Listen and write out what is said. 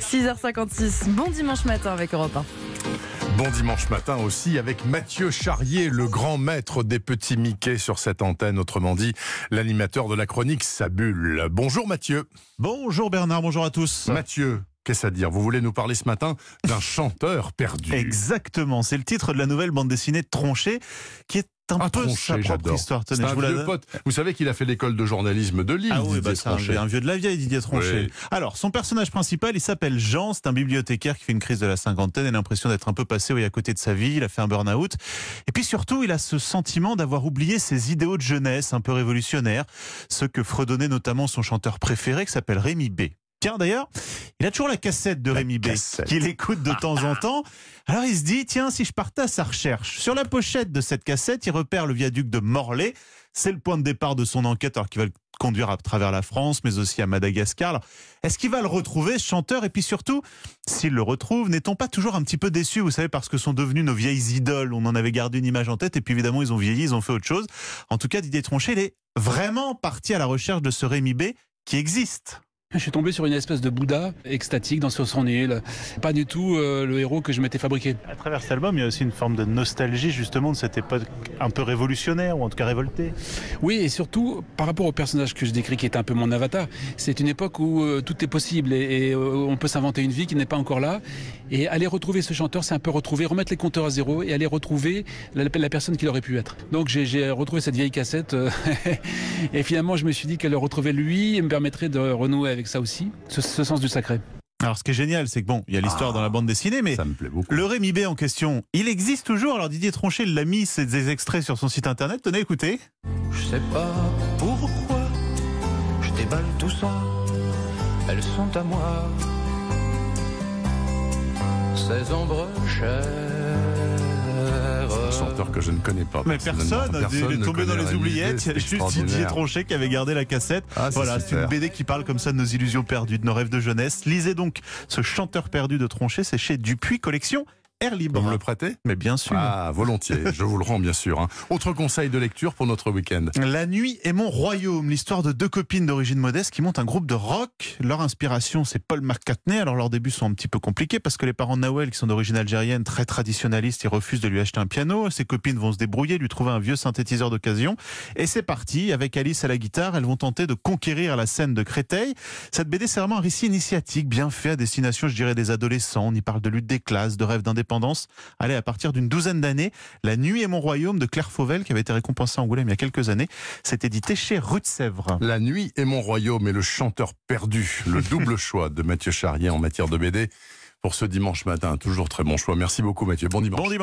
6h56, bon dimanche matin avec Europe 1. Bon dimanche matin aussi avec Mathieu Charrier, le grand maître des petits Mickey sur cette antenne, autrement dit l'animateur de la chronique Sabule. Bonjour Mathieu. Bonjour Bernard, bonjour à tous. Mathieu, Qu'est-ce à dire? Vous voulez nous parler ce matin d'un chanteur perdu Exactement, c'est le titre de la nouvelle bande dessinée Tronché, qui est un Ah, peu Tronchet, sa propre histoire. Tenez, un je vous vieux pote. Vous savez qu'il a fait l'école de journalisme de Lille, Ah oui, Didier bah, c'est un, vieux de la vieille, Didier Tronchet. Oui. Alors, son personnage principal, il s'appelle Jean, c'est un bibliothécaire qui fait une crise de la cinquantaine, il a l'impression d'être un peu passé oui, à côté de sa vie, il a fait un burn-out. Et puis surtout, il a ce sentiment d'avoir oublié ses idéaux de jeunesse un peu révolutionnaires, ceux que fredonnait notamment son chanteur préféré qui s'appelle Rémi B. Tiens, d'ailleurs, il a toujours la cassette de La Rémi B qu'il écoute de temps en temps. Alors il se dit, tiens, si je partais à sa recherche. Sur la pochette de cette cassette, il repère le viaduc de Morlaix. C'est le point de départ de son enquête, alors qu'il va le conduire à travers la France, mais aussi à Madagascar. Alors, Est-ce qu'il va le retrouver, ce chanteur? Et puis surtout, s'il le retrouve, n'est-on pas toujours un petit peu déçu, vous savez, parce que sont devenus nos vieilles idoles? On en avait gardé une image en tête, et puis évidemment, ils ont vieilli, ils ont fait autre chose. En tout cas, Didier Tronchet, il est vraiment parti à la recherche de ce Rémi B qui existe. Je suis tombé sur une espèce de Bouddha extatique dans son île. Pas du tout euh, le héros que je m'étais fabriqué. À travers cet album, il y a aussi une forme de nostalgie, justement, de cette époque un peu révolutionnaire, ou en tout cas révoltée. Oui, et surtout, par rapport au personnage que je décris, qui est un peu mon avatar, c'est une époque où euh, tout est possible et, et, euh, on peut s'inventer une vie qui n'est pas encore là. Et aller retrouver ce chanteur, c'est un peu retrouver, remettre les compteurs à zéro et aller retrouver la, la personne qu'il aurait pu être. Donc j'ai- retrouvé cette vieille cassette et finalement je me suis dit qu'elle le retrouver lui me permettrait de renouer avec ça aussi, ce, ce sens du sacré. Alors, ce qui est génial, c'est que bon, il y a l'histoire Ah. dans la bande dessinée, mais Ça me plaît beaucoup. le Rémi B en question, il existe toujours. Alors, Didier Tronchet l'a mis, c'est des extraits sur son site internet. Tenez, écoutez. Je sais pas pourquoi je déballe tout ça. Elles sont à moi. Ces ombres chères. Chanteur que je ne connais pas. Mais personne, il est tombé dans les oubliettes. Il y a juste Didier. Tronchet qui avait gardé la cassette. Ah, voilà, c'est une. BD qui parle comme ça de nos illusions perdues, de nos rêves de jeunesse. Lisez donc ce chanteur perdu de Tronchet, c'est chez Dupuis Collection Air Libre. Vous me le prêtez? Mais bien sûr. Ah, volontiers, je vous le rends bien sûr. hein. Autre conseil de lecture pour notre week-end. La nuit est mon royaume, l'histoire de deux copines d'origine modeste qui montent un groupe de rock. Leur inspiration, c'est Paul McCartney. Alors leurs débuts sont un petit peu compliqués parce que les parents de Nawel, qui sont d'origine algérienne, très traditionnalistes, ils refusent de lui acheter un piano. Ses copines vont se débrouiller, lui trouver un vieux synthétiseur d'occasion. Et c'est parti, avec Alice à la guitare, elles vont tenter de conquérir la scène de Créteil. Cette BD, c'est vraiment un récit initiatique, bien fait à destination, je dirais, des adolescents. On y parle de lutte des classes, de rêve d'indépendance. Allez, à partir d'une douzaine d'années, La nuit est mon royaume de Claire Fauvel, qui avait été récompensée à Angoulême il y a quelques années. C'est édité chez Rue de Sèvres. La nuit est mon royaume et le chanteur perdu. Le double choix de Mathieu Charrier en matière de BD pour ce dimanche matin. Toujours très bon choix. Merci beaucoup Mathieu. Bon dimanche. Bon dimanche.